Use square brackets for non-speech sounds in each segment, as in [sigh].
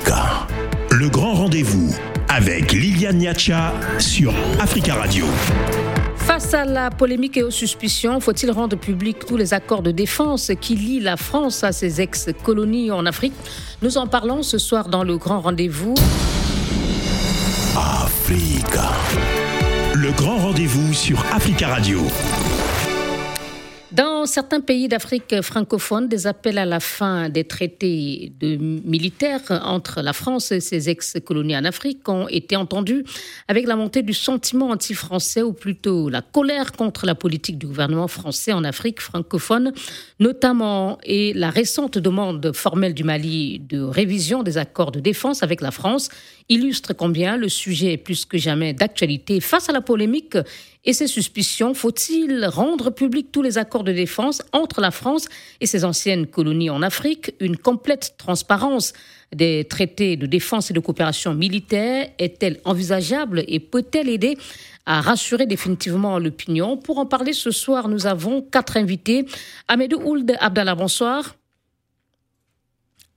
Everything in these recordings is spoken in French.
Africa. Le grand rendez-vous avec Liliane Niacha sur Africa Radio. Face à la polémique et aux suspicions, faut-il rendre public tous les accords de défense qui lient la France à ses ex-colonies en Afrique? Nous en parlons ce soir dans le grand rendez-vous. Africa. Le grand rendez-vous sur Africa Radio. Dans certains pays d'Afrique francophone, des appels à la fin des traités de militaires entre la France et ses ex-colonies en Afrique ont été entendus avec la montée du sentiment anti-français ou plutôt la colère contre la politique du gouvernement français en Afrique francophone, notamment et la récente demande formelle du Mali de révision des accords de défense avec la France illustre combien le sujet est plus que jamais d'actualité face à la polémique et ses suspicions. Faut-il rendre public tous les accords de défense entre la France et ses anciennes colonies en Afrique? Une complète transparence des traités de défense et de coopération militaire est-elle envisageable et peut-elle aider à rassurer définitivement l'opinion? Pour en parler ce soir, nous avons quatre invités. Amédou Ould Abdallah, bonsoir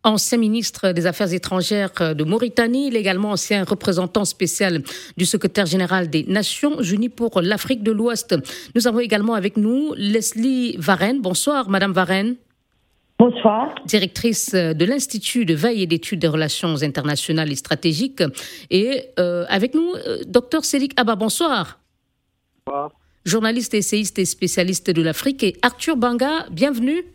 ancien ministre des Affaires étrangères de Mauritanie, il est également ancien représentant spécial du secrétaire général des Nations Unies pour l'Afrique de l'Ouest. Nous avons également avec nous Leslie Varenne. Bonsoir, Madame Varenne. Bonsoir. Directrice de l'Institut de veille et d'études des relations internationales et stratégiques. Et euh, avec nous, euh, docteur Célic Abba. Bonsoir. Bonsoir. Journaliste, essayiste et spécialiste de l'Afrique. Et Arthur Banga, bienvenue.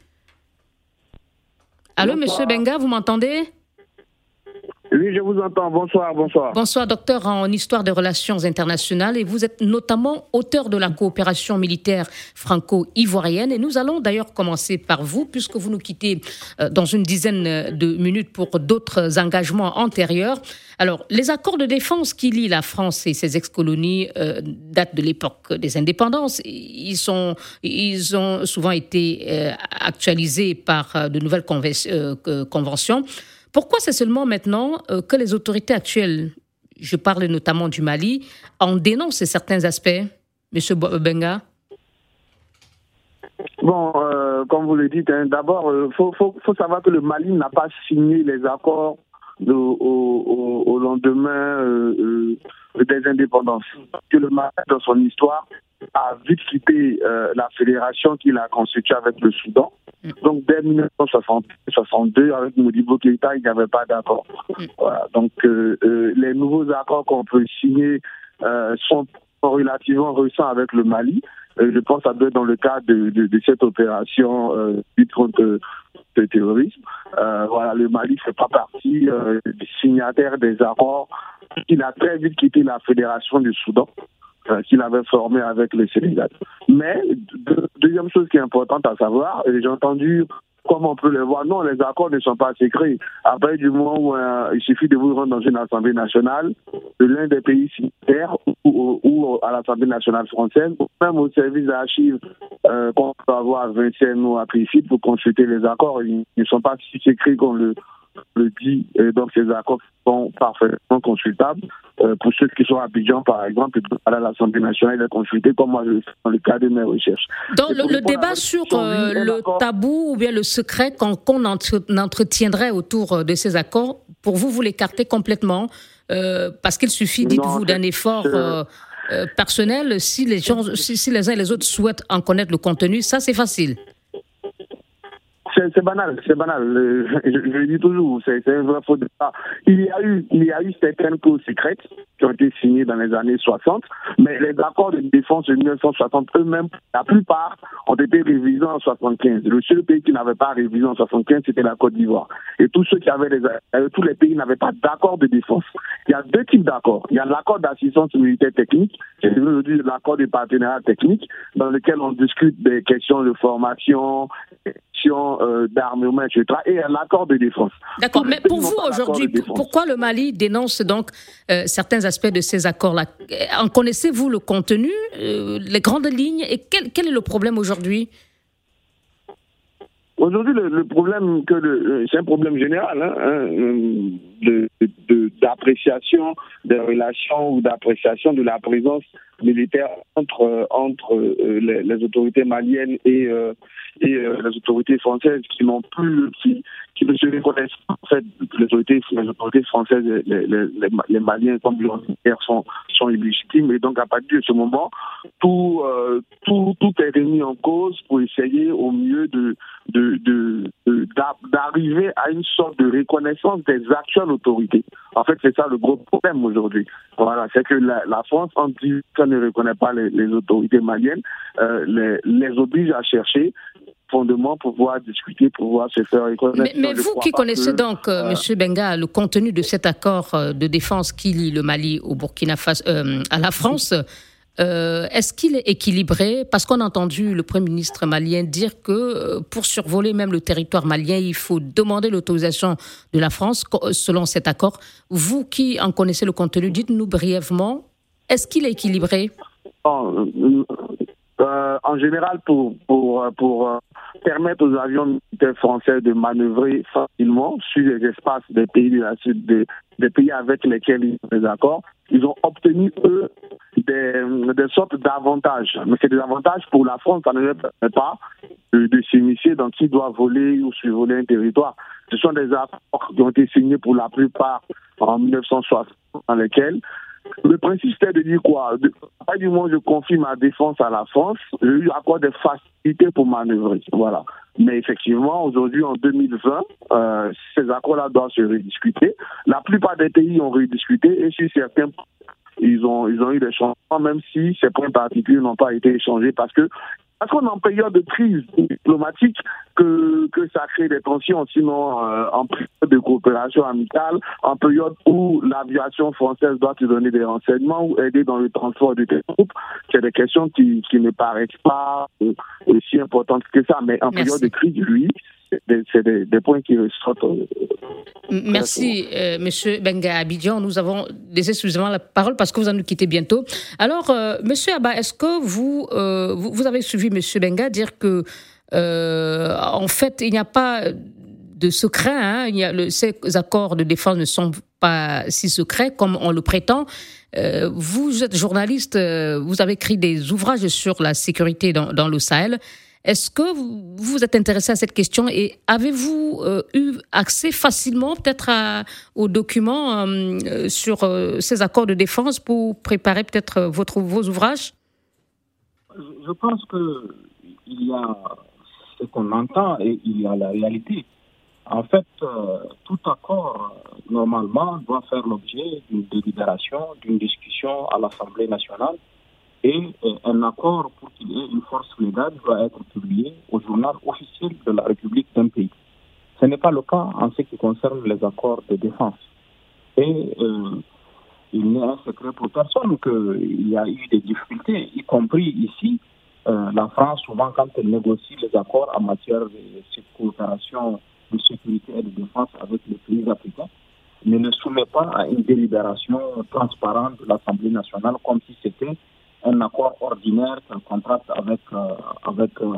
Allô, monsieur Benga, vous m'entendez? Oui, je vous entends. Bonsoir, bonsoir. Bonsoir, docteur en histoire des relations internationales. Et vous êtes notamment auteur de la coopération militaire franco-ivoirienne. Et nous allons d'ailleurs commencer par vous, puisque vous nous quittez euh, dans une dizaine de minutes pour d'autres engagements antérieurs. Alors, les accords de défense qui lient la France et ses ex-colonies euh, datent de l'époque des indépendances. Ils, sont, ils ont souvent été euh, actualisés par de nouvelles conventions. Pourquoi c'est seulement maintenant euh, que les autorités actuelles, je parle notamment du Mali, en dénoncent certains aspects, Monsieur Benga? Bon, euh, comme vous le dites, hein, d'abord, il euh, faut, savoir que le Mali n'a pas signé les accords au, lendemain des indépendances. Que le Mali, dans son histoire, a vite quitté la fédération qu'il a constituée avec le Soudan. Donc dès 1962, avec Modibo Keïta, il n'y avait pas d'accord. Donc euh, euh, les nouveaux accords qu'on peut signer euh, sont relativement récents avec le Mali. Je pense à deux dans le cadre de, de, cette opération lutte contre le terrorisme. voilà, le Mali ne fait pas partie des signataires des accords. Il a très vite quitté la Fédération du Soudan qu'il avait formé avec le Sénégal. Mais, deuxième chose qui est importante à savoir, j'ai entendu comment on peut le voir, non, les accords ne sont pas secrets. Après, du moment où euh, il suffit de vous rendre dans une assemblée nationale, de l'un des pays signataires ou, à l'Assemblée nationale française, même au service d'archives euh, qu'on peut avoir à Vincennes ou à Trifid pour consulter les accords, ils ne sont pas si secrets qu'on le le dit, et donc ces accords sont parfaitement consultables. Euh, pour ceux qui sont à Abidjan, par exemple, à l'Assemblée nationale, est consulté comme moi je fais dans le cadre de mes recherches. Donc le, débat sur euh, le tabou ou bien le secret qu'on entretiendrait autour euh, de ces accords, pour vous, vous l'écartez complètement parce qu'il suffit, dites-vous, d'un effort personnel. Si les, gens, si les uns et les autres souhaitent en connaître le contenu, ça c'est facile. C'est banal, c'est banal. Je, le dis toujours, c'est un vrai faux départ. Il y a eu, il y a eu certaines clauses secrètes qui ont été signées dans les années 60, mais les accords de défense de 1960 eux-mêmes, la plupart ont été révisés en 75. Le seul pays qui n'avait pas révisé en 75, c'était la Côte d'Ivoire. Et tous ceux qui avaient des, euh, tous les pays n'avaient pas d'accord de défense. Il y a deux types d'accords. Il y a l'accord d'assistance militaire technique, c'est l'accord de partenariat technique, dans lequel on discute des questions de formation, questions euh, d'armement, etc. Et un accord de défense. D'accord, mais pour vous aujourd'hui, pourquoi le Mali dénonce donc euh, certains aspects de ces accords-là? En connaissez-vous le contenu, euh, les grandes lignes et quel, quel est le problème aujourd'hui? Aujourd'hui, le, problème que le, c'est un problème général hein, hein d'appréciation des relations ou d'appréciation de la présence militaire entre entre euh, les, autorités maliennes et euh, et euh, les autorités françaises qui n'ont plus qui qui ne se reconnaissent en fait les autorités les autorités françaises les, les, les Maliens comme militaires sont sont illégitimes et donc à partir de ce moment tout tout tout est remis en cause pour essayer au mieux de de d'arriver à une sorte de reconnaissance des actuelles autorités. En fait, c'est ça le gros problème aujourd'hui. Voilà, c'est que la, France, en dit qu'elle ne reconnaît pas les, autorités maliennes, euh, les, les oblige à chercher fondement pour pouvoir discuter, pour pouvoir se faire reconnaître. Mais, vous qui connaissez donc, euh, M. Benga, le contenu de cet accord euh, de défense qui lie le Mali au Burkina Faso à la France, euh, est-ce qu'il est équilibré? Parce qu'on a entendu le Premier ministre malien dire que euh, pour survoler même le territoire malien, il faut demander l'autorisation de la France euh, selon cet accord. Vous qui en connaissez le contenu, dites-nous brièvement, est-ce qu'il est équilibré? En général, pour, pour, pour permettre aux avions militaires français de manœuvrer facilement sur les espaces des pays de la Sud, des, pays avec lesquels ils ont des accords, ils ont obtenu, eux, des, des sortes d'avantages. Mais c'est des avantages pour la France, ça ne leur permet pas de, de s'initier dans qui doit voler ou survoler un territoire. Ce sont des accords qui ont été signés pour la plupart en 1960, dans lesquels le principe, c'était de dire quoi? À du où je confie ma défense à la France, j'ai eu accord des facilités pour manœuvrer. Voilà. Mais effectivement, aujourd'hui, en 2020, euh, ces accords-là doivent se rediscuter. La plupart des pays ont rediscuté et sur certains ils ont, ils ont eu des changements, même si ces points particuliers n'ont pas été échangés parce que parce qu'on est en période de crise diplomatique que, que ça crée des tensions, sinon euh, en période de coopération amicale, en période où l'aviation française doit te donner des renseignements ou aider dans le transport de tes troupes, c'est des questions qui, qui ne paraissent pas euh, aussi importantes que ça. Mais en période de crise, lui, c'est des, points qui ressortent. Euh, Merci, euh, Monsieur Benga Abidjan. Nous avons laissé suffisamment la parole parce que vous allez nous quitter bientôt. Alors, euh, Monsieur Abba, est-ce que vous, vous, avez suivi Monsieur Benga dire que, en fait, il n'y a pas de secret. Hein, il y a le, ces accords de défense ne sont pas si secrets comme on le prétend. vous êtes journaliste, vous avez écrit des ouvrages sur la sécurité dans, dans le Sahel. Est-ce que vous vous êtes intéressé à cette question et avez-vous euh, eu accès facilement peut-être aux documents euh, sur euh, ces accords de défense pour préparer peut-être votre, vos ouvrages? Je pense qu'il y a ce qu'on entend et il y a la réalité. En fait, tout accord, normalement, doit faire l'objet d'une délibération, d'une discussion à l'Assemblée nationale et euh, un accord, pour qu'il ait une force légale, doit être publié au journal officiel de la République d'un pays. Ce n'est pas le cas en ce qui concerne les accords de défense. Et euh, il n'est un secret pour personne qu'il y a eu des difficultés, y compris ici. Euh, la France, souvent, quand elle négocie les accords en matière de coopération de sécurité et de défense avec les pays africains, ne soumet pas à une délibération transparente de l'Assemblée nationale comme si c'était un accord ordinaire qu'un contrat avec, euh, avec euh,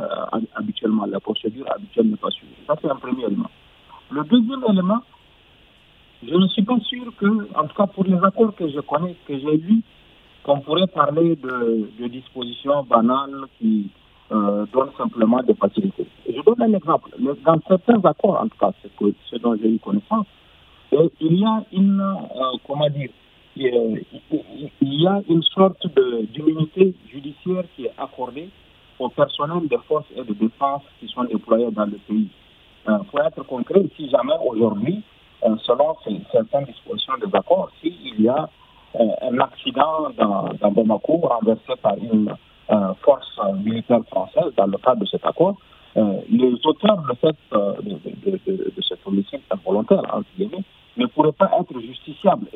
habituellement la procédure habituelle n'est pas suivie. Ça, c'est un premier élément. Le deuxième élément, je ne suis pas sûr que, en tout cas pour les accords que je connais, que j'ai vus, qu'on pourrait parler de, de dispositions banales qui euh, donnent simplement des facilités. Je donne un exemple. Dans certains accords, en tout cas, c'est ce dont j'ai eu connaissance, il y a une, comment dire, il y a une sorte d'immunité judiciaire qui est accordée aux personnels des forces et de défense qui sont déployés dans le pays. Euh, pour être concret, si jamais aujourd'hui, euh, selon certaines dispositions des accords, s'il y a euh, un accident dans, dans Bamako renversé par une force militaire française dans le cadre de cet accord, les auteurs de, cette, de, de, de, entre guillemets, ne pourrait pas être justiciable.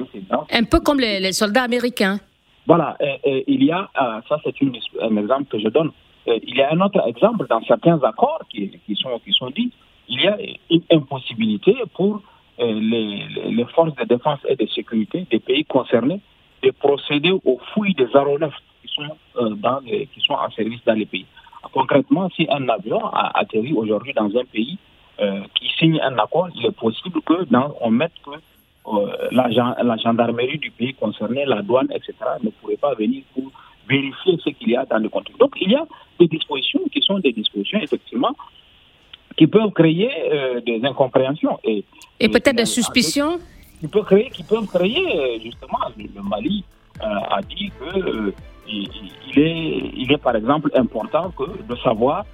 Un peu comme les, soldats américains. Voilà, il y a, euh, ça c'est un exemple que je donne. Euh, il y a un autre exemple dans certains accords qui, qui, sont, qui sont dits. Il y a une impossibilité pour euh, les, les, forces de défense et de sécurité des pays concernés de procéder aux fouilles des aéronefs qui sont, dans les, qui sont en service dans les pays. concrètement, si un avion a atterri aujourd'hui dans un pays qui signe un accord, il est possible que dans, on mette que euh, la, la, gendarmerie du pays concerné, la douane, etc., ne pourrait pas venir pour vérifier ce qu'il y a dans le contenu. Donc il y a des dispositions qui sont des dispositions, effectivement, qui peuvent créer euh, des incompréhensions. Et, et peut-être des suspicions qui peuvent créer, qui peuvent créer justement, le Mali a dit que il, est, il est par exemple important que de savoir euh,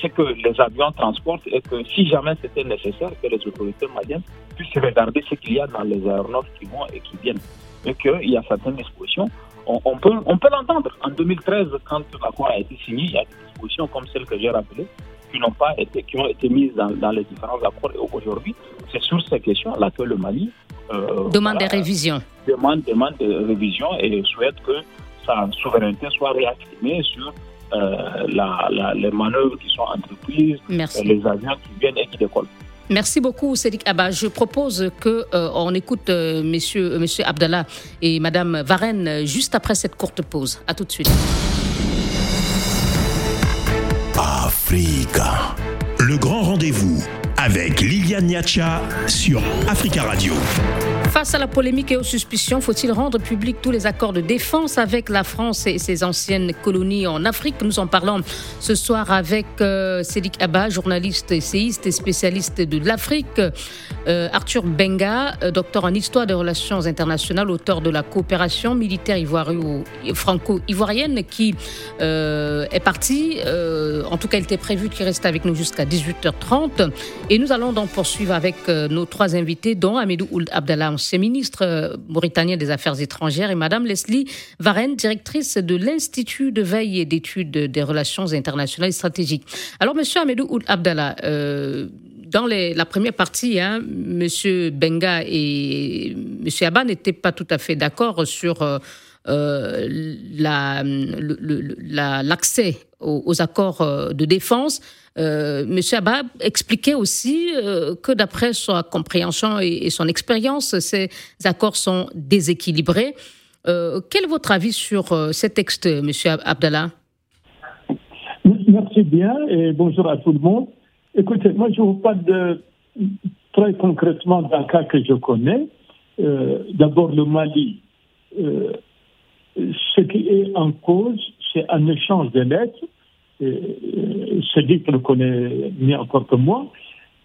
ce que les avions transportent et que si jamais c'était nécessaire, que les autorités maliennes puissent regarder ce qu'il y a dans les aéronefs qui vont et qui viennent. Et qu'il y a certaines dispositions. On, peut, on peut l'entendre. En 2013, quand l'accord a été signé, il y a des dispositions comme celles que j'ai rappelées qui n'ont pas été, qui ont été mises dans, dans les différents accords. Et aujourd'hui, c'est sur ces questions-là que le Mali euh, demande des révisions. Demande, demande des révisions et souhaite que sa souveraineté soit réaffirmée sur euh, la, les manœuvres qui sont entreprises, Merci. les avions qui viennent et qui décollent. Merci beaucoup, Cédric Abba. Je propose qu'on euh, on écoute euh, monsieur, monsieur Abdallah et Madame Varenne juste après cette courte pause. À tout de suite. Africa. Le grand rendez-vous avec Liliane Niacha sur Africa Radio. Face à la polémique et aux suspicions, faut-il rendre public tous les accords de défense avec la France et ses anciennes colonies en Afrique? Nous en parlons ce soir avec euh, Cédric Abba, journaliste essayiste et spécialiste de l'Afrique, euh, Arthur Benga, euh, docteur en histoire des relations internationales, auteur de la coopération militaire franco-ivoirienne qui est parti, en tout cas il était prévu qu'il reste avec nous jusqu'à 18h30. Et nous allons donc poursuivre avec nos trois invités, dont Amidou Ould Abdallah c'est ministre euh, mauritanien des Affaires étrangères, et Madame Leslie Varenne, directrice de l'Institut de veille et d'études des relations internationales et stratégiques. Alors, Monsieur Amedou Oud Abdallah, euh, dans la première partie, hein, Monsieur Benga et Monsieur Abba n'étaient pas tout à fait d'accord sur euh, l'accès aux, accords de défense. Euh, Monsieur Abba expliquait aussi euh, que d'après sa compréhension et, son expérience, ces accords sont déséquilibrés. Euh, quel est votre avis sur ces textes, Monsieur Abdallah? Merci bien et bonjour à tout le monde. Écoutez, moi je vous parle très concrètement d'un cas que je connais. D'abord le Mali. ce qui est en cause, c'est un échange de lettres dit le connaît mieux encore que moi,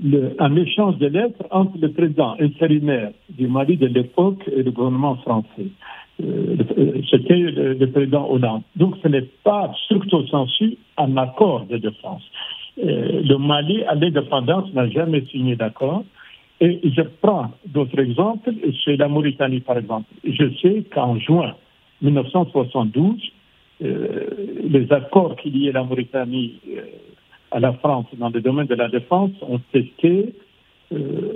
le, un échange de lettres entre le président intérimaire du Mali de l'époque et le gouvernement français. Euh, euh, c'était le, président Hollande. Donc ce n'est pas surtout sensu un accord de défense. Euh, le Mali, à l'indépendance, n'a jamais signé d'accord. Et je prends d'autres exemples, c'est la Mauritanie par exemple. Je sais qu'en juin 1972, euh, les accords qui liaient la Mauritanie euh, à la France dans le domaine de la défense ont été euh,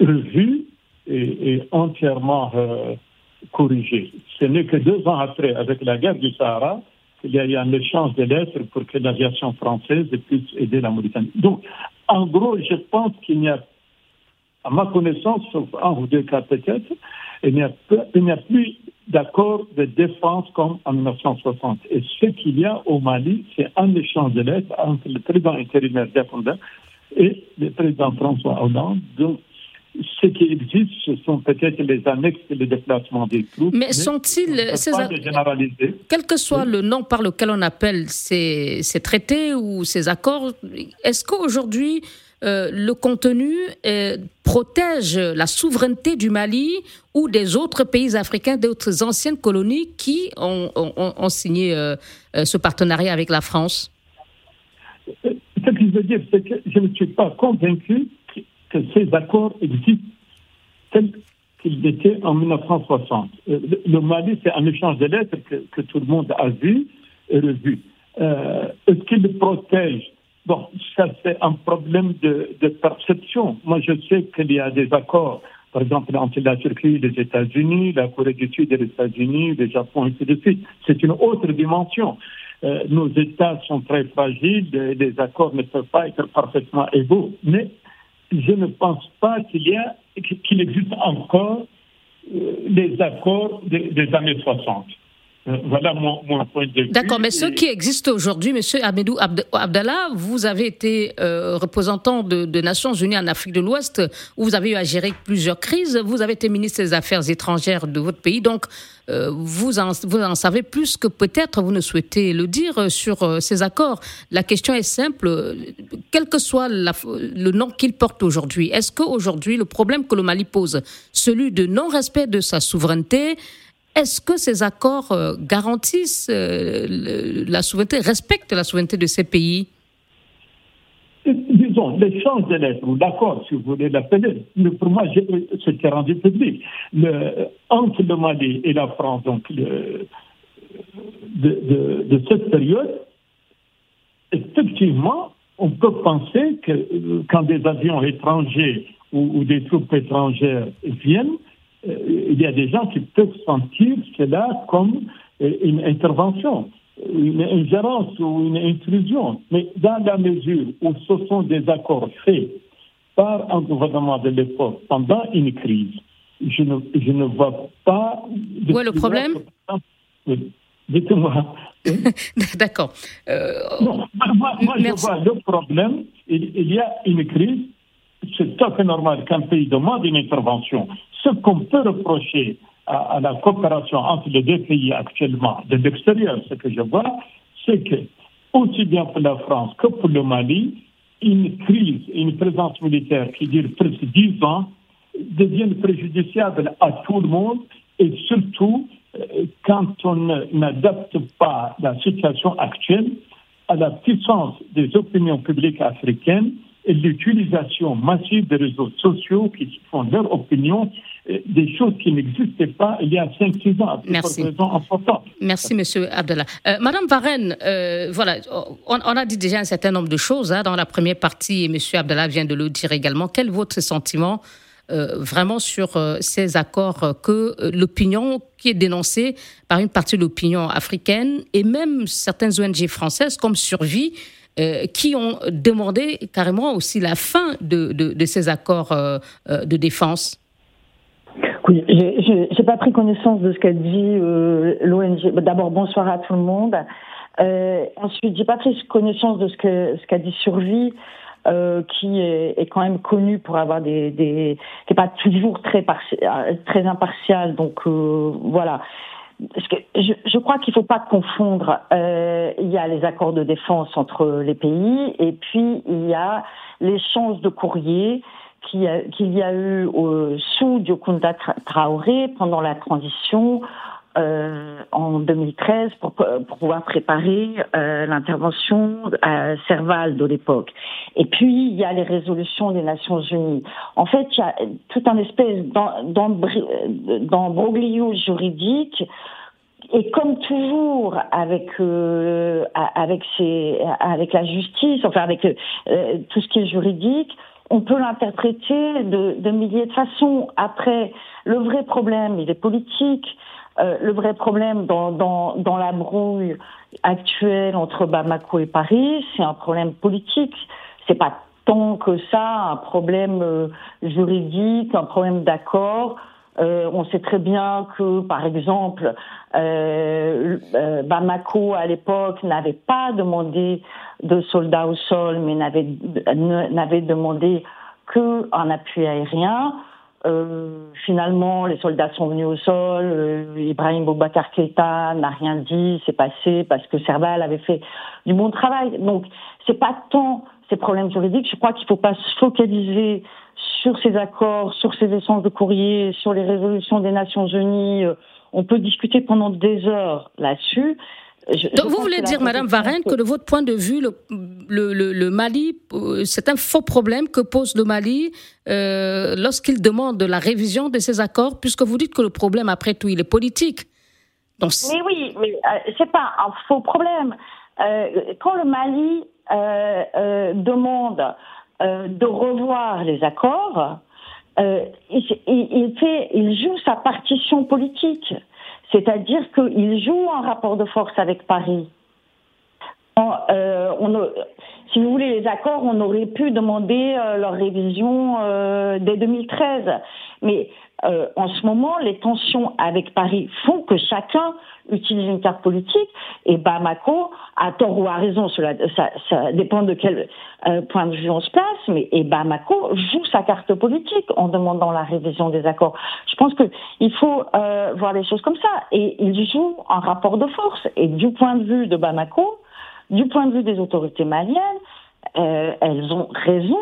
revus et, entièrement corrigés. Ce n'est que deux ans après, avec la guerre du Sahara, qu'il y a eu un échange de lettres pour que l'aviation française puisse aider la Mauritanie. Donc, en gros, je pense qu'il n'y a, à ma connaissance, sauf un ou deux cas peut-être, il n'y a, plus d'accord de défense comme en 1960. Et ce qu'il y a au Mali, c'est un échange de lettres entre le président intérimaire défendant et le président François Hollande. Donc, ce qui existe, ce sont peut-être les annexes et les déplacements des troupes. Mais, sont-ils, ces quel que soit le nom par lequel on appelle ces, ces traités ou ces accords, est-ce qu'aujourd'hui, euh, le contenu euh, protège la souveraineté du Mali ou des autres pays africains, d'autres anciennes colonies qui ont, signé euh, ce partenariat avec la France Ce que je veux dire, c'est que je ne suis pas convaincu que, ces accords existent tels qu'ils étaient en 1960. Le, Mali, c'est un échange de lettres que, tout le monde a vu et revu. Est-ce qu'il protège Bon, ça c'est un problème de, perception. Moi, je sais qu'il y a des accords, par exemple entre la Turquie, les États-Unis, la Corée du Sud et les États-Unis, le Japon, et ainsi de suite. C'est une autre dimension. Euh, nos États sont très fragiles, les, accords ne peuvent pas être parfaitement égaux. Mais je ne pense pas qu'il y a, qu'il existe encore euh, les accords des, des années 60. Euh, voilà mon, point de vue. D'accord, mais ceux qui existent aujourd'hui, Monsieur Ahmedou Abdallah, vous avez été euh, représentant de, Nations Unies en Afrique de l'Ouest, où vous avez eu à gérer plusieurs crises. Vous avez été ministre des Affaires étrangères de votre pays, donc euh, vous, en, vous en savez plus que peut-être vous ne souhaitez le dire sur ces accords. La question est simple, quel que soit le nom qu'il porte aujourd'hui, est-ce qu'aujourd'hui le problème que le Mali pose, celui de non-respect de sa souveraineté, est-ce que ces accords euh, garantissent euh, la souveraineté, respectent la souveraineté de ces pays? Disons, l'échange de lettres, ou l'accord, si vous voulez l'appeler, pour moi, c'était rendu public. Entre le Mali et la France, donc, de, cette période, effectivement, on peut penser que euh, quand des avions étrangers ou des troupes étrangères viennent, euh, il y a des gens qui peuvent sentir cela comme euh, une intervention, une ingérence ou une intrusion. Mais dans la mesure où ce sont des accords faits par un gouvernement de l'époque pendant une crise, je ne, je ne vois pas... Où est le problème? Dites-moi. [laughs] D'accord. Euh, moi, je vois le problème. il, y a une crise. C'est tout à fait normal qu'un pays demande une intervention. Ce qu'on peut reprocher à, la coopération entre les deux pays actuellement, de l'extérieur, ce que je vois, c'est que, aussi bien pour la France que pour le Mali, une crise, une présence militaire qui dure presque dix ans devient préjudiciable à tout le monde et surtout euh, quand on n'adapte pas la situation actuelle à la puissance des opinions publiques africaines et l'utilisation massive des réseaux sociaux qui font leur opinion des choses qui n'existaient pas il y a 5-6 ans. Merci. Importantes. Merci, Monsieur Abdallah. Euh, Madame Varenne, euh, voilà, on, a dit déjà un certain nombre de choses hein, dans la première partie, et Monsieur Abdallah vient de le dire également. Quel est votre sentiment euh, vraiment sur ces accords que l'opinion qui est dénoncée par une partie de l'opinion africaine et même certaines ONG françaises comme Survie qui ont demandé carrément aussi la fin de, de ces accords de défense oui, j'ai pas pris connaissance de ce qu'a dit euh, l'ONG. D'abord, bonsoir à tout le monde. Euh, ensuite, j'ai pas pris connaissance de ce qu'a dit Survie. Euh, qui est, quand même connu pour avoir des, qui est pas toujours très très impartial donc euh, voilà je, je, crois qu'il ne faut pas confondre. Euh, il y a les accords de défense entre les pays et puis il y a l'échange de courriers qu'il y a eu sous Diokounda Traoré pendant la transition euh, en 2013 pour, pour pouvoir préparer euh, l'intervention à Serval de l'époque. Et puis, il y a les résolutions des Nations Unies. En fait, il y a tout un espèce d'embroglio juridique et comme toujours avec euh, avec ces, avec la justice, enfin avec euh, tout ce qui est juridique, on peut l'interpréter de, de milliers de façons. Après, le vrai problème, il est politique. Euh, le vrai problème dans, dans, dans la brouille actuelle entre Bamako et Paris, c'est un problème politique. C'est pas tant que ça un problème euh, juridique, un problème d'accord. Euh, on sait très bien que, par exemple, euh, euh, Bamako à l'époque n'avait pas demandé de soldats au sol, mais n'avait demandé que un appui aérien. Euh, finalement, les soldats sont venus au sol. Euh, Ibrahim Boubacar Keïta n'a rien dit, c'est passé parce que Serval avait fait du bon travail. Donc, c'est pas tant ces problèmes juridiques. Je crois qu'il faut pas se focaliser sur ces accords, sur ces échanges de courriers, sur les résolutions des Nations Unies. Euh, on peut discuter pendant des heures là-dessus. Donc vous voulez dire, Madame Varenne, que de votre point de vue, le, le, le, Mali, euh, c'est un faux problème que pose le Mali euh, lorsqu'il demande la révision de ces accords, puisque vous dites que le problème, après tout, il est politique. Donc, mais oui, mais euh, c'est pas un faux problème. quand le Mali demande de revoir les accords, il, il, fait, il joue sa partition politique. C'est-à-dire qu'il joue un rapport de force avec Paris. euh, si vous voulez, les accords, on aurait pu demander euh, leur révision euh, dès 2013. Mais en ce moment, les tensions avec Paris font que chacun utilise une carte politique et Bamako, à tort ou à raison, cela, ça, ça dépend de quel euh, point de vue on se place, mais et Bamako joue sa carte politique en demandant la révision des accords. Je pense qu'il faut euh, voir les choses comme ça et il joue un rapport de force. Et du point de vue de Bamako, du point de vue des autorités maliennes, euh, elles ont raison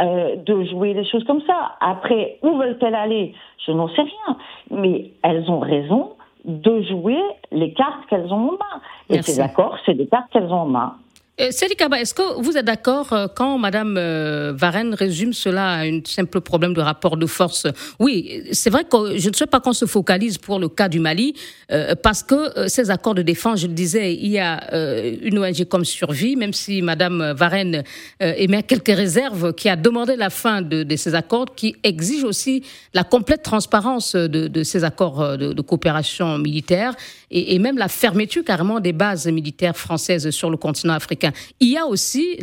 euh, de jouer des choses comme ça. Après, où veulent-elles aller? Je n'en sais rien. Mais elles ont raison de jouer les cartes qu'elles ont en main. Et ces accords, c'est des cartes qu'elles ont en main. Euh, Kaba, est-ce que vous êtes d'accord euh, quand Madame euh, Varenne résume cela à un simple problème de rapport de force? Oui, c'est vrai que je ne souhaite pas qu'on se focalise pour le cas du Mali, parce que ces accords de défense, je le disais, il y a une ONG comme Survie, même si Madame Varenne émet quelques réserves, qui a demandé la fin de, ces accords, qui exige aussi la complète transparence de, ces accords de, coopération militaire et même la fermeture carrément des bases militaires françaises sur le continent africain. Il y a aussi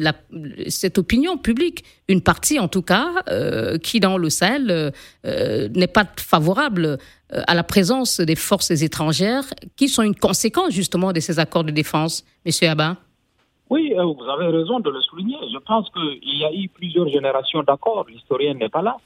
cette opinion publique, une partie en tout cas, euh, qui dans le Sahel euh, euh n'est pas favorable à la présence des forces étrangères, qui sont une conséquence justement de ces accords de défense. Monsieur Abba Oui, vous avez raison de le souligner. Je pense qu'il y a eu plusieurs générations d'accords. L'historien n'est pas là.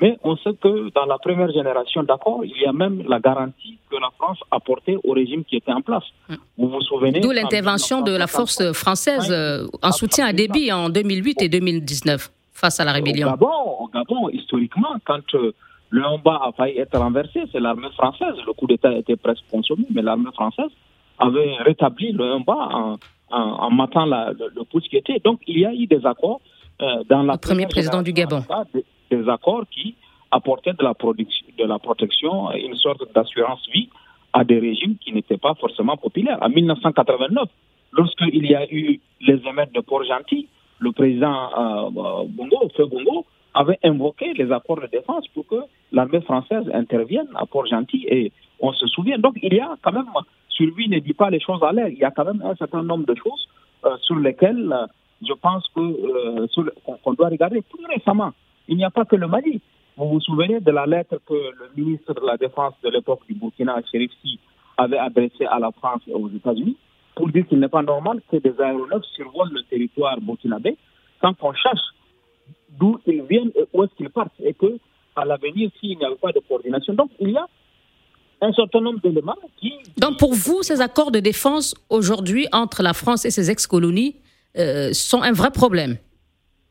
Mais on sait que dans la première génération d'accord, il y a même la garantie que la France apportait au régime qui était en place. Mm. Vous vous souvenez D'où l'intervention de la force française euh, en soutien à Déby en 2008 et 2019 face à la rébellion. Au Gabon, au Gabon historiquement, quand euh, le Hamba a failli être renversé, c'est l'armée française. Le coup d'État était presque consommé, mais l'armée française avait rétabli le Hamba en, en, en matant la, le, le pouce qui était. Donc il y a eu des accords euh, dans la le premier président du Gabon des accords qui apportaient de la, de la protection, une sorte d'assurance vie à des régimes qui n'étaient pas forcément populaires. En 1989, lorsqu'il y a eu les émeutes de Port-Gentil, le président euh, Bongo, Feu Bongo, avait invoqué les accords de défense pour que l'armée française intervienne à Port-Gentil et on se souvient. Donc il y a quand même, survie ne dit pas les choses à l'air, il y a quand même un certain nombre de choses euh, sur lesquelles euh, je pense que euh, qu'on doit regarder. Plus récemment, il n'y a pas que le Mali. Vous vous souvenez de la lettre que le ministre de la Défense de l'époque du Burkina, Chérif Si, avait adressée à la France et aux États-Unis pour dire qu'il n'est pas normal que des aéronefs survolent le territoire burkinabé sans qu'on cherche d'où ils viennent et où est-ce qu'ils partent. Et que, à l'avenir, s'il n'y avait pas de coordination. Donc, il y a un certain nombre d'éléments qui. Donc, pour vous, ces accords de défense aujourd'hui entre la France et ses ex-colonies euh, sont un vrai problème?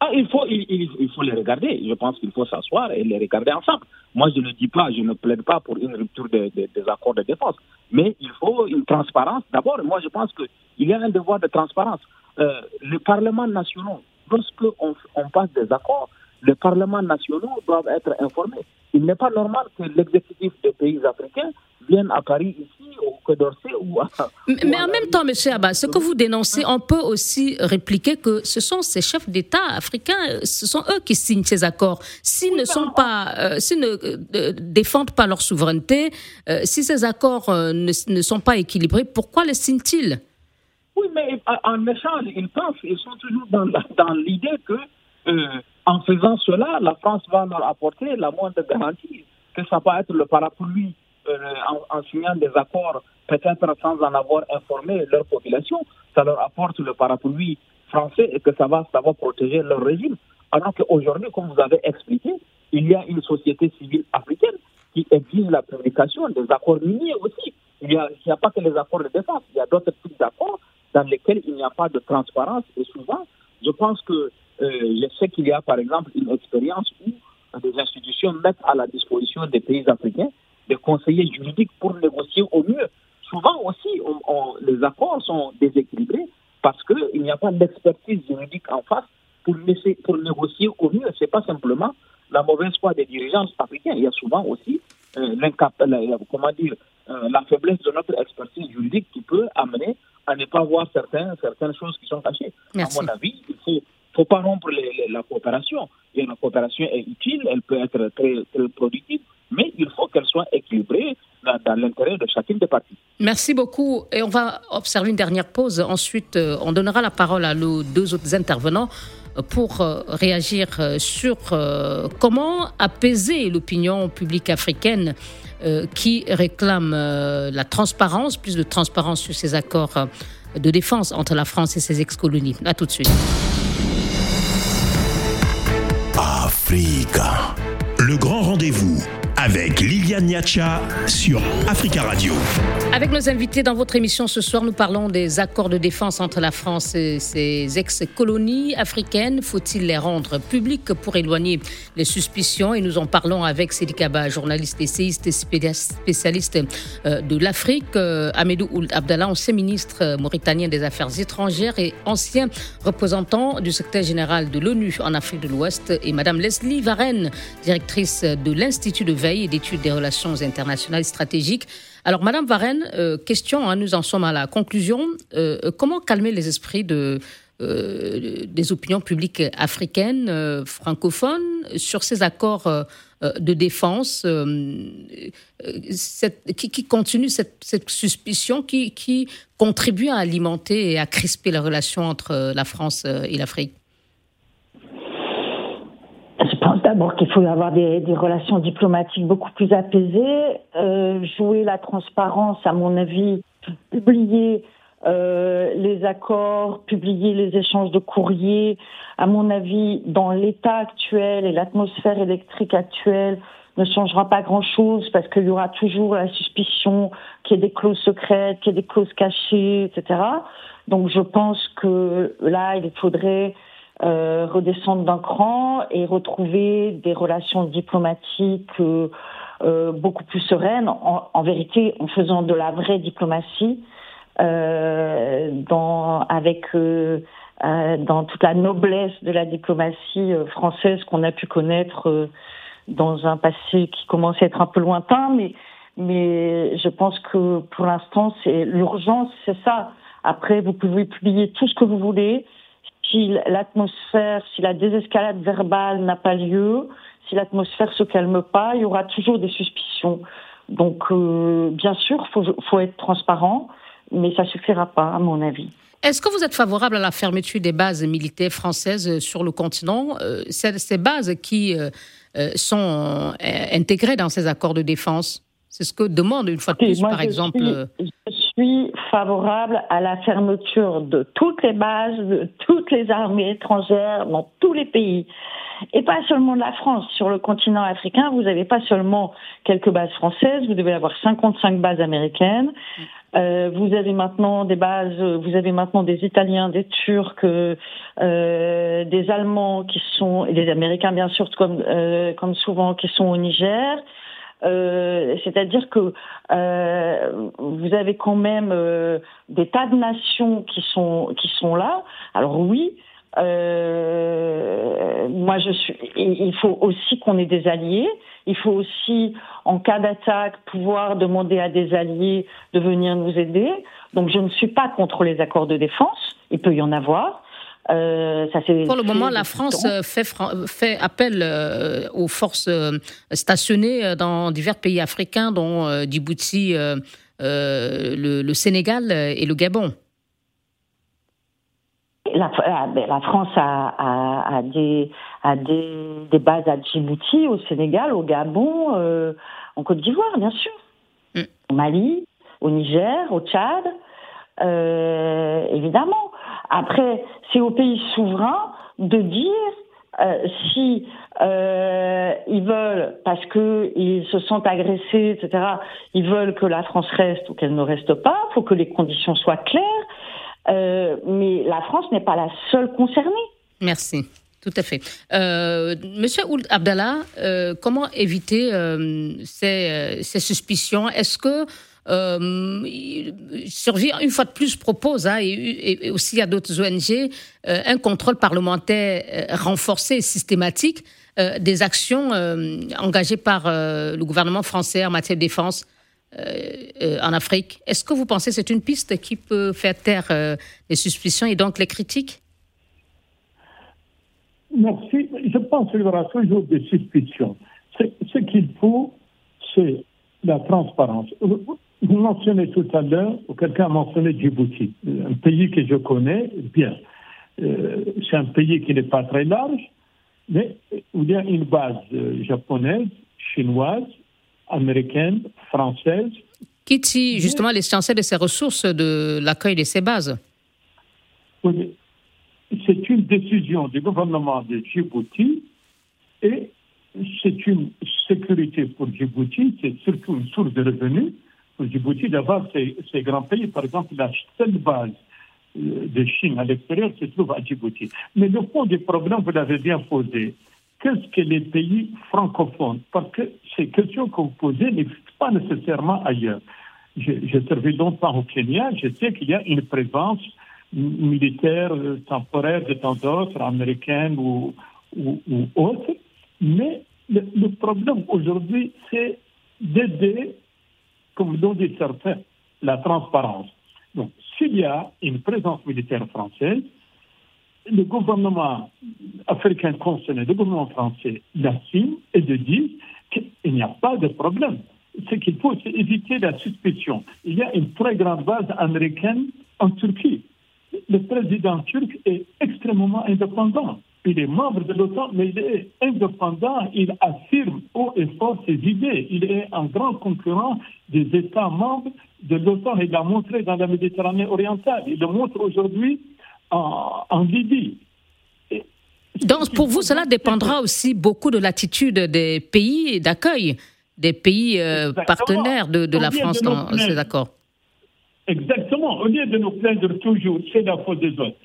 Ah, il, faut, il, faut les regarder. Je pense qu'il faut s'asseoir et les regarder ensemble. Moi, je ne dis pas, je ne plaide pas pour une rupture de, de, des accords de défense, mais il faut une transparence. D'abord, moi, je pense qu'il y a un devoir de transparence. Euh, les parlements nationaux, lorsqu'on on passe des accords, les parlements nationaux doivent être informés. Il n'est pas normal que l'exécutif des pays africains vienne à Paris ici au Quai d'Orsay ou à, Mais, en même temps, M. Abba, ce que vous dénoncez, on peut aussi répliquer que ce sont ces chefs d'État africains, ce sont eux qui signent ces accords. S'ils ne sont pas, euh, s'ils ne euh, défendent pas leur souveraineté, euh, si ces accords ne, ne, sont pas équilibrés, pourquoi les signent-ils? Oui, mais en échange, ils pensent, ils sont toujours dans, l'idée que en faisant cela, la France va leur apporter la moindre garantie que ça va être le parapluie euh, en, signant des accords, peut-être sans en avoir informé leur population, ça leur apporte le parapluie français et que ça va, ça protéger leur régime. Alors qu'aujourd'hui, comme vous avez expliqué, il y a une société civile africaine qui exige la publication des accords miniers aussi. Il n'y a, a, pas que les accords de défense, il y a d'autres types d'accords dans lesquels il n'y a pas de transparence et souvent, je pense que euh, je sais qu'il y a par exemple une expérience où des institutions mettent à la disposition des pays africains des conseillers juridiques pour négocier au mieux. Souvent aussi, on, on, les accords sont déséquilibrés parce qu'il n'y a pas d'expertise juridique en face pour, laisser, pour négocier au mieux. Ce n'est pas simplement la mauvaise foi des dirigeants africains. Il y a souvent aussi euh, la, comment dire, euh, la faiblesse de notre expertise juridique qui peut amener à ne pas voir certains, certaines choses qui sont cachées. Merci. À mon avis, il faut faut pas rompre la coopération. Et la coopération est utile, elle peut être très, productive, mais il faut qu'elle soit équilibrée dans, l'intérêt de chacune des parties. Merci beaucoup. Et on va observer une dernière pause. Ensuite, euh, on donnera la parole à nos deux autres intervenants pour euh, réagir euh, sur comment apaiser l'opinion publique africaine qui réclame la transparence, plus de transparence sur ces accords de défense entre la France et ses ex-colonies. A tout de suite. Le grand rendez-vous avec Liliane Niacha sur Africa Radio. Avec nos invités dans votre émission ce soir, nous parlons des accords de défense entre la France et ses ex-colonies africaines. Faut-il les rendre publics pour éloigner les suspicions? Et nous en parlons avec Sidi journaliste essayiste et spécialiste euh, de l'Afrique. Euh, Amédou Ould Abdallah, ancien ministre euh, mauritanien des Affaires étrangères et ancien représentant du secrétaire général de l'ONU en Afrique de l'Ouest. Et Madame Leslie Varenne, directrice de l'Institut de veille et d'études des relations internationales stratégiques. Alors, Madame Varenne, euh, question, hein, nous en sommes à la conclusion. Euh, comment calmer les esprits de, euh, des opinions publiques africaines, francophones, sur ces accords de défense qui, qui continue cette, suspicion qui, qui contribue à alimenter et à crisper la relation entre la France et l'Afrique je pense d'abord qu'il faut avoir des, relations diplomatiques beaucoup plus apaisées, euh, jouer la transparence, à mon avis, publier euh, les accords, publier les échanges de courriers. À mon avis, dans l'état actuel et l'atmosphère électrique actuelle, ne changera pas grand-chose parce qu'il y aura toujours la suspicion qu'il y ait des clauses secrètes, qu'il y ait des clauses cachées, etc. Donc je pense que là, il faudrait euh, redescendre d'un cran et retrouver des relations diplomatiques euh, euh, beaucoup plus sereines, en, vérité en faisant de la vraie diplomatie, dans, avec dans toute la noblesse de la diplomatie française qu'on a pu connaître dans un passé qui commence à être un peu lointain, mais mais je pense que pour l'instant, c'est l'urgence, c'est ça. Après, vous pouvez publier tout ce que vous voulez si l'atmosphère, si la désescalade verbale n'a pas lieu, si l'atmosphère se calme pas, il y aura toujours des suspicions. Donc, euh, bien sûr, faut, faut être transparent, mais ça suffira pas, à mon avis. Est-ce que vous êtes favorable à la fermeture des bases militaires françaises sur le continent euh, Ces bases qui euh, sont intégrées dans ces accords de défense? C'est ce que demande une fois de plus, par exemple suis favorable à la fermeture de toutes les bases, de toutes les armées étrangères dans tous les pays. Et pas seulement de la France. Sur le continent africain, vous n'avez pas seulement quelques bases françaises, vous devez avoir 55 bases américaines. Euh, vous avez maintenant des bases, vous avez maintenant des Italiens, des Turcs, euh, des Allemands qui sont, et des Américains bien sûr, comme, euh, comme souvent, qui sont au Niger. Euh, c'est-à-dire que euh, vous avez quand même euh, des tas de nations qui sont qui sont là. Alors oui, moi je suis. Il faut aussi qu'on ait des alliés. Il faut aussi, en cas d'attaque, pouvoir demander à des alliés de venir nous aider. Donc je ne suis pas contre les accords de défense. Il peut y en avoir. Euh, Pour le moment, la France euh, fait, fait, appel euh, aux forces stationnées dans divers pays africains, dont Djibouti, le, Sénégal et le Gabon. La, ben, France a, des, des, bases à Djibouti, au Sénégal, au Gabon, en Côte d'Ivoire, bien sûr, mm. au Mali, au Niger, au Tchad, évidemment. Après, c'est au pays souverain de dire euh, si euh, ils veulent, parce qu'ils se sentent agressés, etc., ils veulent que la France reste ou qu'elle ne reste pas, il faut que les conditions soient claires. Euh, mais la France n'est pas la seule concernée. Merci. Tout à fait. Monsieur Ould Abdallah, comment éviter ces, ces, suspicions? Est-ce que euh, Survie, une fois de plus, propose, hein, et, aussi à d'autres ONG, euh, un contrôle parlementaire euh, renforcé et systématique des actions engagées par le gouvernement français en matière de défense en Afrique. Est-ce que vous pensez que c'est une piste qui peut faire taire les suspicions et donc les critiques? Merci. Je pense qu'il y aura toujours des suspicions. Ce qu'il faut, c'est la transparence. Vous mentionnez tout à l'heure, ou quelqu'un a mentionné Djibouti, un pays que je connais bien. Euh, c'est un pays qui n'est pas très large, mais il y a une base euh, japonaise, chinoise, américaine, française. Qui justement l'essentiel de ses ressources de l'accueil de ces bases? Oui, c'est une décision du gouvernement de Djibouti et c'est une sécurité pour Djibouti, c'est surtout une source de revenus Djibouti d'avoir ces, grands pays. Par exemple, la seule base euh, de Chine à l'extérieur se trouve à Djibouti. Mais le fond du problème, vous l'avez bien posé. Qu'est-ce que les pays francophones Parce que ces questions que vous posez n'existent pas nécessairement ailleurs. J'ai servi longtemps au Kenya, je sais qu'il y a une présence militaire euh, temporaire de temps d'autres, américaine ou, ou, ou autre, mais le, le problème aujourd'hui, c'est d'aider, comme l'ont dit certains, la transparence. Donc, s'il y a une présence militaire française, le gouvernement africain concerné, le gouvernement français, l'assume et de dire qu'il n'y a pas de problème. Ce qu'il faut, c'est éviter la suspicion. Il y a une très grande base américaine en Turquie. Le président turc est extrêmement indépendant. Il est membre de l'OTAN, mais il est indépendant. Il affirme haut et fort ses idées. Il est un grand concurrent des États membres de l'OTAN. Il l'a montré dans la Méditerranée orientale. Il le montre aujourd'hui en, en Libye. Donc, pour vous, cela dépendra aussi beaucoup de l'attitude des pays d'accueil, des pays euh, partenaires de, de la France de dans ces accords. Exactement. Au lieu de nous plaindre toujours, c'est la faute des autres.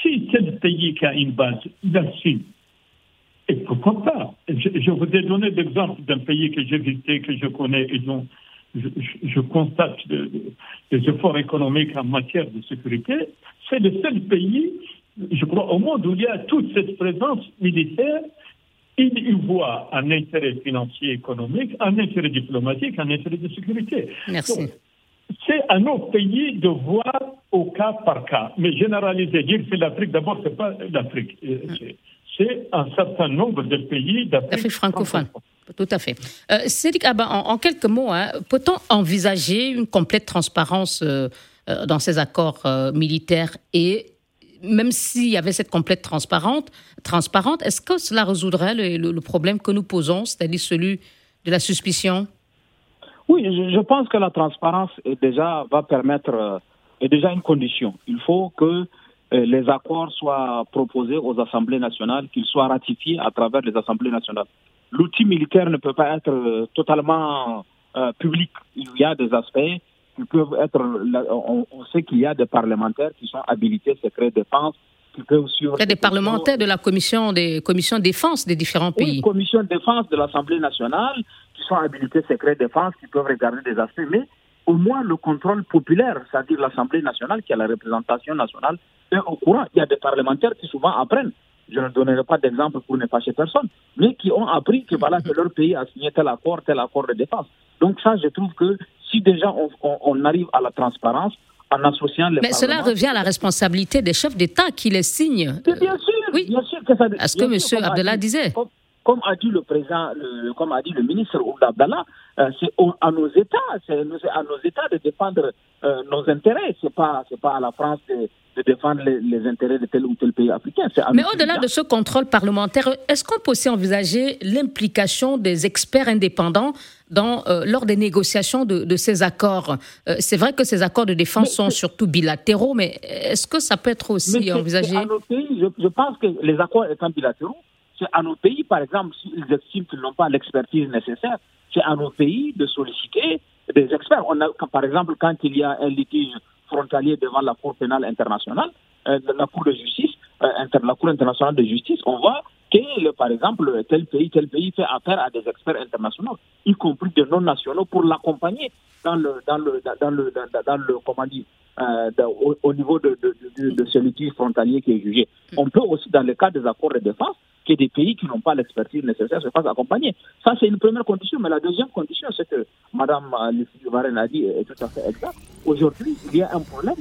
Si tel pays qui a une base là-dessus, et pourquoi pas? Je, je vous ai donné l'exemple d'un pays que j'ai visité, que je connais et dont je, je constate des efforts économiques en matière de sécurité. C'est le seul pays, je crois, au monde où il y a toute cette présence militaire. Il y voit un intérêt financier, économique, un intérêt diplomatique, un intérêt de sécurité. Merci. Donc, c'est à nos pays de voir au cas par cas. Mais généraliser, dire que c'est l'Afrique, d'abord, c'est pas l'Afrique. C'est un certain nombre de pays d'Afrique francophone. francophone. Tout à fait. Euh, Cédric en, en, quelques mots, hein, peut-on envisager une complète transparence euh, dans ces accords euh, militaires et même s'il y avait cette complète transparence, transparente est-ce que cela résoudrait le, le, le problème que nous posons, c'est-à-dire celui de la suspicion? Oui, je, je, pense que la transparence est déjà va permettre euh, est déjà une condition. Il faut que euh, les accords soient proposés aux assemblées nationales, qu'ils soient ratifiés à travers les assemblées nationales. L'outil militaire ne peut pas être euh, totalement euh, public. Il y a des aspects qui peuvent être. On, on sait qu'il y a des parlementaires qui sont habilités secret défense qui peuvent suivre. Il y a des parlementaires de la commission des commissions défense des différents pays. Oui, commission de défense de l'Assemblée nationale sont habilités secret défense, qui peuvent regarder des aspects, mais au moins le contrôle populaire, c'est-à-dire l'Assemblée nationale qui a la représentation nationale, est au courant. Il y a des parlementaires qui souvent apprennent. Je ne donnerai pas d'exemple pour ne fâcher personne, mais qui ont appris que voilà que leur pays a signé tel accord, tel accord de défense. Donc ça, je trouve que si déjà on, on, on arrive à la transparence, en associant les Mais cela revient à la responsabilité des chefs d'État qui les signent. Bien sûr, oui. bien sûr que ça. À ce que M. Abdallah disait. Comme, comme, a dit le président, le, comme a dit le ministre Ould Abdallah, euh, c'est à nos États, c'est à nos États de défendre euh, nos intérêts. C'est pas, c'est pas à la France de, de défendre les, les, intérêts de tel ou tel pays africain. Mais au-delà de ce contrôle parlementaire, est-ce qu'on peut aussi envisager l'implication des experts indépendants dans, euh, lors des négociations de, de ces accords? Euh, C'est vrai que ces accords de défense mais sont surtout bilatéraux, mais est-ce que ça peut être aussi envisagé à nos pays, je, je, pense que les accords étant bilatéraux, c'est à nos pays, par exemple, s'ils estiment qu'ils n'ont pas l'expertise nécessaire, c'est à nos pays de solliciter des experts. On a, par exemple, quand il y a un litige frontalier devant la Cour pénale internationale, euh, la Cour de justice, euh, inter, la Cour internationale de justice, on voit que, le, par exemple, tel pays, tel pays fait affaire à des experts internationaux, y compris des non nationaux, pour l'accompagner dans le, dans le, dans le, dans, dans le, comment dire, euh, au, au, niveau de, de, de, de ce litige frontalier qui est jugé. On peut aussi, dans le cas des accords de défense, que des pays qui n'ont pas l'expertise nécessaire se fassent accompagner. Ça, c'est une première condition. Mais la deuxième condition, c'est que Mme Lucie Varenne a dit, est tout à fait exact. Aujourd'hui, il y a un problème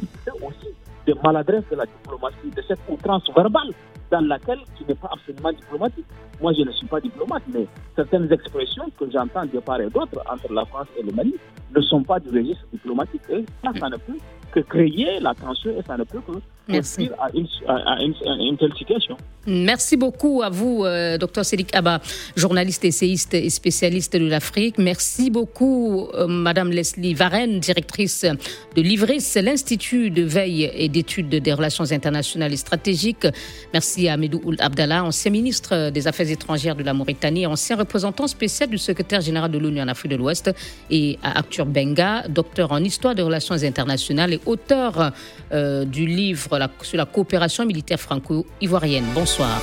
aussi de maladresse de la diplomatie, de cette outrance verbale dans laquelle tu n'es pas absolument diplomatique. Moi, je ne suis pas diplomate, mais certaines expressions que j'entends de part et d'autre entre la France et le Mali ne sont pas du registre diplomatique. Et ça, ça ne peut que créer la tension et ça ne peut que Merci. à une, à une, à une telle situation. Merci beaucoup à vous, euh, Dr Sélik Abba, journaliste, essayiste et spécialiste de l'Afrique. Merci beaucoup, euh, Madame Leslie Varenne, directrice de l'IVRIS, l'Institut de veille et d'études des relations internationales et stratégiques. Merci à Medou Ould Abdallah, ancien ministre des Affaires étrangères de la Mauritanie, ancien représentant spécial du secrétaire général de l'ONU en Afrique de l'Ouest, et à Arthur Benga, docteur en histoire des relations internationales et auteur euh, du livre sur la coopération militaire franco-ivoirienne. Bonsoir.